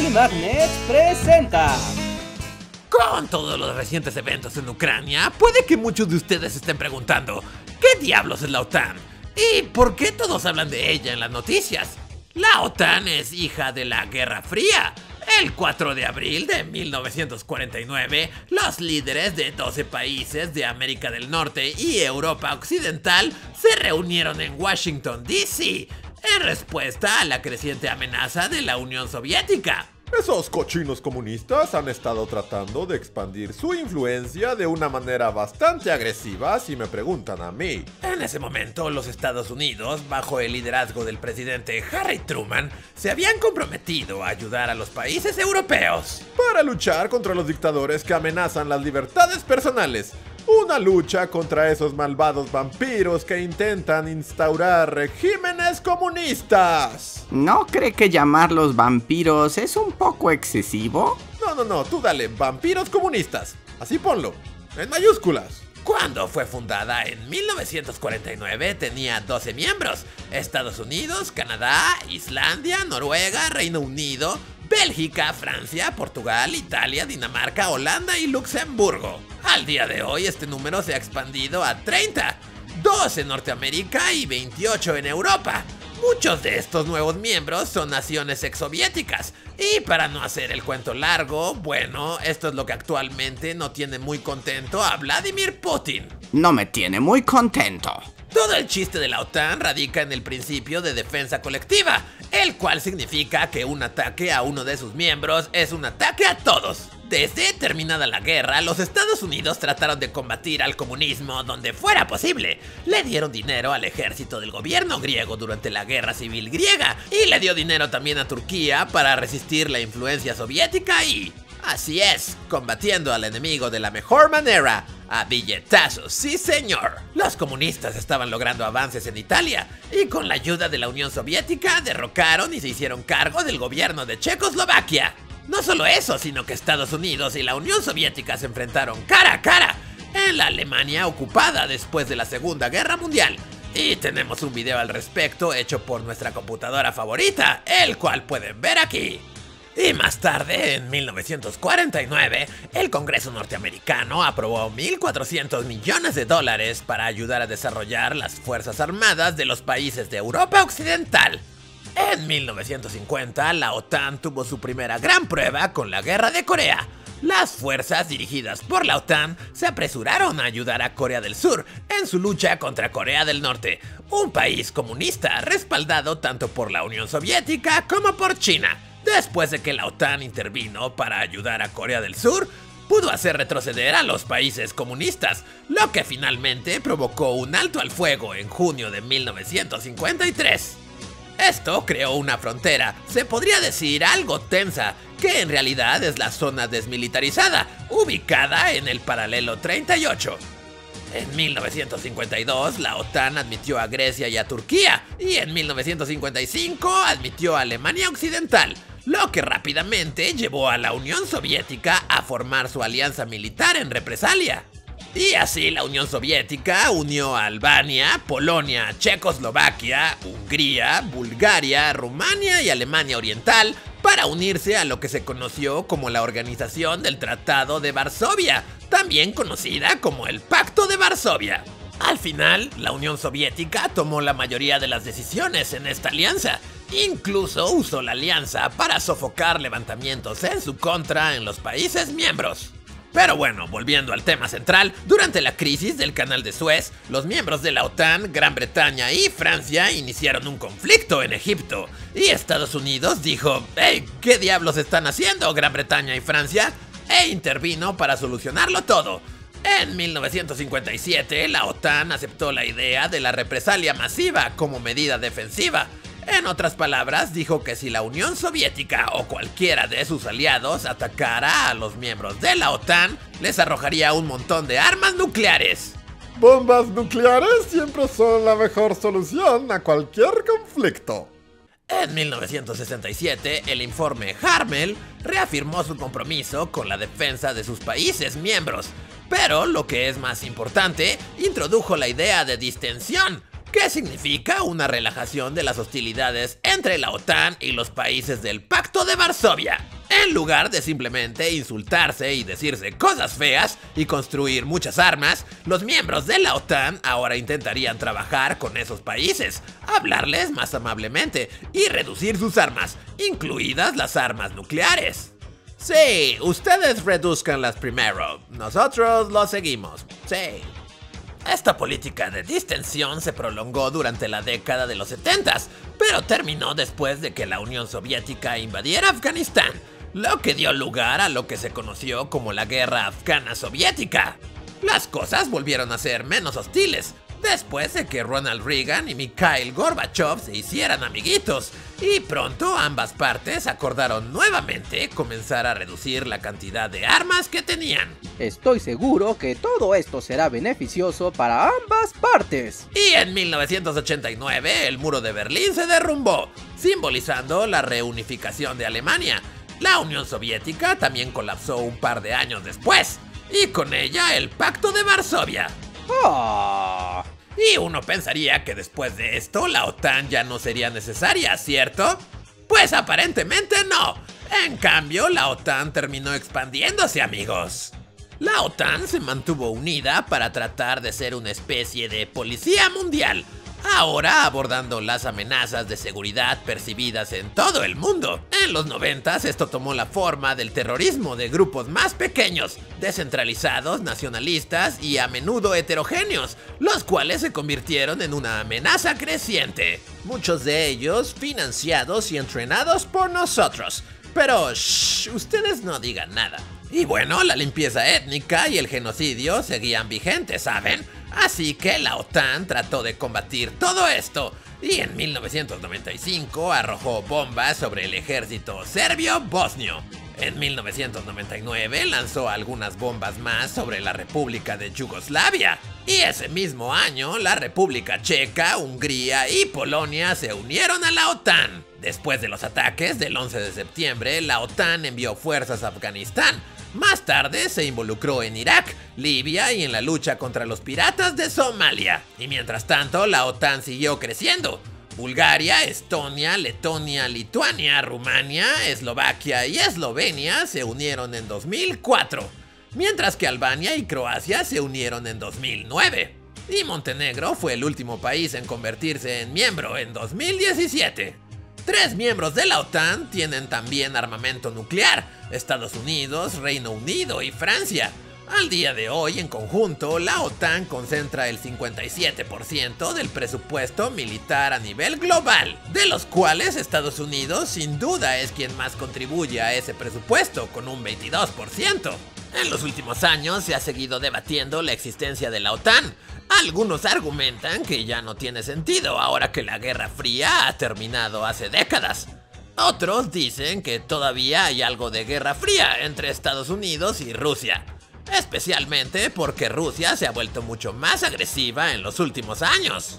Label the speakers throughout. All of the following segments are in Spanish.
Speaker 1: Ugly Magnet presenta.
Speaker 2: Con todos los recientes eventos en Ucrania, puede que muchos de ustedes estén preguntando, ¿qué diablos es la OTAN? ¿Y por qué todos hablan de ella en las noticias? La OTAN es hija de la Guerra Fría. El 4 de abril de 1949, los líderes de 12 países de América del Norte y Europa Occidental se reunieron en Washington, D.C., en respuesta a la creciente amenaza de la Unión Soviética.
Speaker 3: Esos cochinos comunistas han estado tratando de expandir su influencia de una manera bastante agresiva si me preguntan a mí.
Speaker 2: En ese momento, los Estados Unidos, bajo el liderazgo del presidente Harry Truman, se habían comprometido a ayudar a los países europeos.
Speaker 3: Para luchar contra los dictadores que amenazan las libertades personales, una lucha contra esos malvados vampiros que intentan instaurar regímenes comunistas.
Speaker 4: ¿No cree que llamarlos vampiros es un poco excesivo?
Speaker 3: No, no, no, tú dale, vampiros comunistas. Así ponlo, en mayúsculas.
Speaker 2: Cuando fue fundada en 1949 tenía 12 miembros, Estados Unidos, Canadá, Islandia, Noruega, Reino Unido, Bélgica, Francia, Portugal, Italia, Dinamarca, Holanda y Luxemburgo. Al día de hoy este número se ha expandido a 30, 2 en Norteamérica y 28 en Europa. Muchos de estos nuevos miembros son naciones exsoviéticas. Y para no hacer el cuento largo, bueno, esto es lo que actualmente no tiene muy contento a Vladimir Putin.
Speaker 4: No me tiene muy contento.
Speaker 2: Todo el chiste de la OTAN radica en el principio de defensa colectiva, el cual significa que un ataque a uno de sus miembros es un ataque a todos. Desde terminada la guerra, los Estados Unidos trataron de combatir al comunismo donde fuera posible. Le dieron dinero al ejército del gobierno griego durante la guerra civil griega y le dio dinero también a Turquía para resistir la influencia soviética y... Así es, combatiendo al enemigo de la mejor manera, a billetazos, sí señor. Los comunistas estaban logrando avances en Italia y con la ayuda de la Unión Soviética derrocaron y se hicieron cargo del gobierno de Checoslovaquia. No solo eso, sino que Estados Unidos y la Unión Soviética se enfrentaron cara a cara en la Alemania ocupada después de la Segunda Guerra Mundial. Y tenemos un video al respecto hecho por nuestra computadora favorita, el cual pueden ver aquí. Y más tarde, en 1949, el Congreso norteamericano aprobó 1.400 millones de dólares para ayudar a desarrollar las Fuerzas Armadas de los países de Europa Occidental. En 1950, la OTAN tuvo su primera gran prueba con la Guerra de Corea. Las fuerzas dirigidas por la OTAN se apresuraron a ayudar a Corea del Sur en su lucha contra Corea del Norte, un país comunista respaldado tanto por la Unión Soviética como por China. Después de que la OTAN intervino para ayudar a Corea del Sur, pudo hacer retroceder a los países comunistas, lo que finalmente provocó un alto al fuego en junio de 1953. Esto creó una frontera, se podría decir algo tensa, que en realidad es la zona desmilitarizada, ubicada en el paralelo 38. En 1952, la OTAN admitió a Grecia y a Turquía, y en 1955 admitió a Alemania Occidental, lo que rápidamente llevó a la Unión Soviética a formar su alianza militar en represalia. Y así la Unión Soviética unió a Albania, Polonia, Checoslovaquia, Hungría, Bulgaria, Rumania y Alemania Oriental para unirse a lo que se conoció como la Organización del Tratado de Varsovia, también conocida como el Pacto de Varsovia. Al final, la Unión Soviética tomó la mayoría de las decisiones en esta alianza, incluso usó la alianza para sofocar levantamientos en su contra en los países miembros. Pero bueno, volviendo al tema central, durante la crisis del canal de Suez, los miembros de la OTAN, Gran Bretaña y Francia iniciaron un conflicto en Egipto. Y Estados Unidos dijo, hey, ¿qué diablos están haciendo Gran Bretaña y Francia? E intervino para solucionarlo todo. En 1957, la OTAN aceptó la idea de la represalia masiva como medida defensiva, en otras palabras, dijo que si la Unión Soviética o cualquiera de sus aliados atacara a los miembros de la OTAN, les arrojaría un montón de armas nucleares.
Speaker 3: Bombas nucleares siempre son la mejor solución a cualquier conflicto.
Speaker 2: En 1967, el informe Harmel reafirmó su compromiso con la defensa de sus países miembros, pero lo que es más importante, introdujo la idea de distensión, ¿Qué significa una relajación de las hostilidades entre la OTAN y los países del Pacto de Varsovia. En lugar de simplemente insultarse y decirse cosas feas y construir muchas armas, los miembros de la OTAN ahora intentarían trabajar con esos países, hablarles más amablemente y reducir sus armas, incluidas las armas nucleares. Sí, ustedes reduzcanlas primero, nosotros lo seguimos. Sí. Esta política de distensión se prolongó durante la década de los 70, pero terminó después de que la Unión Soviética invadiera Afganistán, lo que dio lugar a lo que se conoció como la Guerra Afgana Soviética. Las cosas volvieron a ser menos hostiles, después de que Ronald Reagan y Mikhail Gorbachev se hicieran amiguitos, y pronto ambas partes acordaron nuevamente comenzar a reducir la cantidad de armas que tenían.
Speaker 1: Estoy seguro que todo esto será beneficioso para ambas partes.
Speaker 2: Y en 1989 el muro de Berlín se derrumbó, simbolizando la reunificación de Alemania. La Unión Soviética también colapsó un par de años después, y con ella el Pacto de Varsovia.
Speaker 1: Ah.
Speaker 2: Y uno pensaría que después de esto la OTAN ya no sería necesaria, ¿cierto? Pues aparentemente no. En cambio, la OTAN terminó expandiéndose, amigos. La OTAN se mantuvo unida para tratar de ser una especie de policía mundial, ahora abordando las amenazas de seguridad percibidas en todo el mundo. En los 90 esto tomó la forma del terrorismo de grupos más pequeños, descentralizados, nacionalistas y a menudo heterogéneos, los cuales se convirtieron en una amenaza creciente. Muchos de ellos financiados y entrenados por nosotros. Pero shh, ustedes no digan nada. Y bueno, la limpieza étnica y el genocidio seguían vigentes, ¿saben? Así que la OTAN trató de combatir todo esto y en 1995 arrojó bombas sobre el ejército serbio-bosnio. En 1999 lanzó algunas bombas más sobre la República de Yugoslavia. Y ese mismo año, la República Checa, Hungría y Polonia se unieron a la OTAN. Después de los ataques del 11 de septiembre, la OTAN envió fuerzas a Afganistán. Más tarde se involucró en Irak, Libia y en la lucha contra los piratas de Somalia. Y mientras tanto, la OTAN siguió creciendo. Bulgaria, Estonia, Letonia, Lituania, Rumania, Eslovaquia y Eslovenia se unieron en 2004, mientras que Albania y Croacia se unieron en 2009. Y Montenegro fue el último país en convertirse en miembro en 2017. Tres miembros de la OTAN tienen también armamento nuclear, Estados Unidos, Reino Unido y Francia. Al día de hoy, en conjunto, la OTAN concentra el 57% del presupuesto militar a nivel global, de los cuales Estados Unidos sin duda es quien más contribuye a ese presupuesto, con un 22%. En los últimos años se ha seguido debatiendo la existencia de la OTAN. Algunos argumentan que ya no tiene sentido ahora que la Guerra Fría ha terminado hace décadas. Otros dicen que todavía hay algo de Guerra Fría entre Estados Unidos y Rusia especialmente porque Rusia se ha vuelto mucho más agresiva en los últimos años.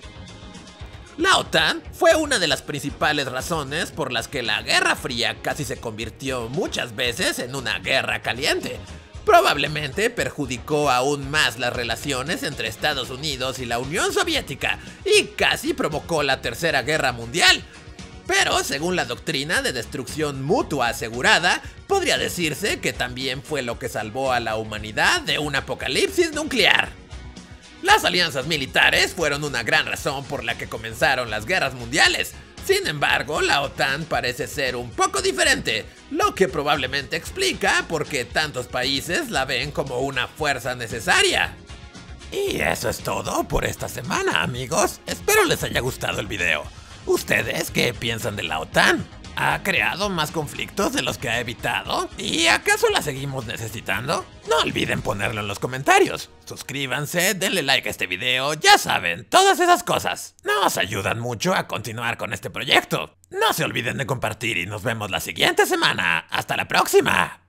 Speaker 2: La OTAN fue una de las principales razones por las que la Guerra Fría casi se convirtió muchas veces en una guerra caliente. Probablemente perjudicó aún más las relaciones entre Estados Unidos y la Unión Soviética y casi provocó la Tercera Guerra Mundial, pero según la doctrina de destrucción mutua asegurada, podría decirse que también fue lo que salvó a la humanidad de un apocalipsis nuclear. Las alianzas militares fueron una gran razón por la que comenzaron las guerras mundiales. Sin embargo, la OTAN parece ser un poco diferente, lo que probablemente explica por qué tantos países la ven como una fuerza necesaria. Y eso es todo por esta semana, amigos. Espero les haya gustado el video. ¿Ustedes qué piensan de la OTAN? ¿Ha creado más conflictos de los que ha evitado? ¿Y acaso la seguimos necesitando? No olviden ponerlo en los comentarios. Suscríbanse, denle like a este video, ya saben, todas esas cosas. Nos ayudan mucho a continuar con este proyecto. No se olviden de compartir y nos vemos la siguiente semana. ¡Hasta la próxima!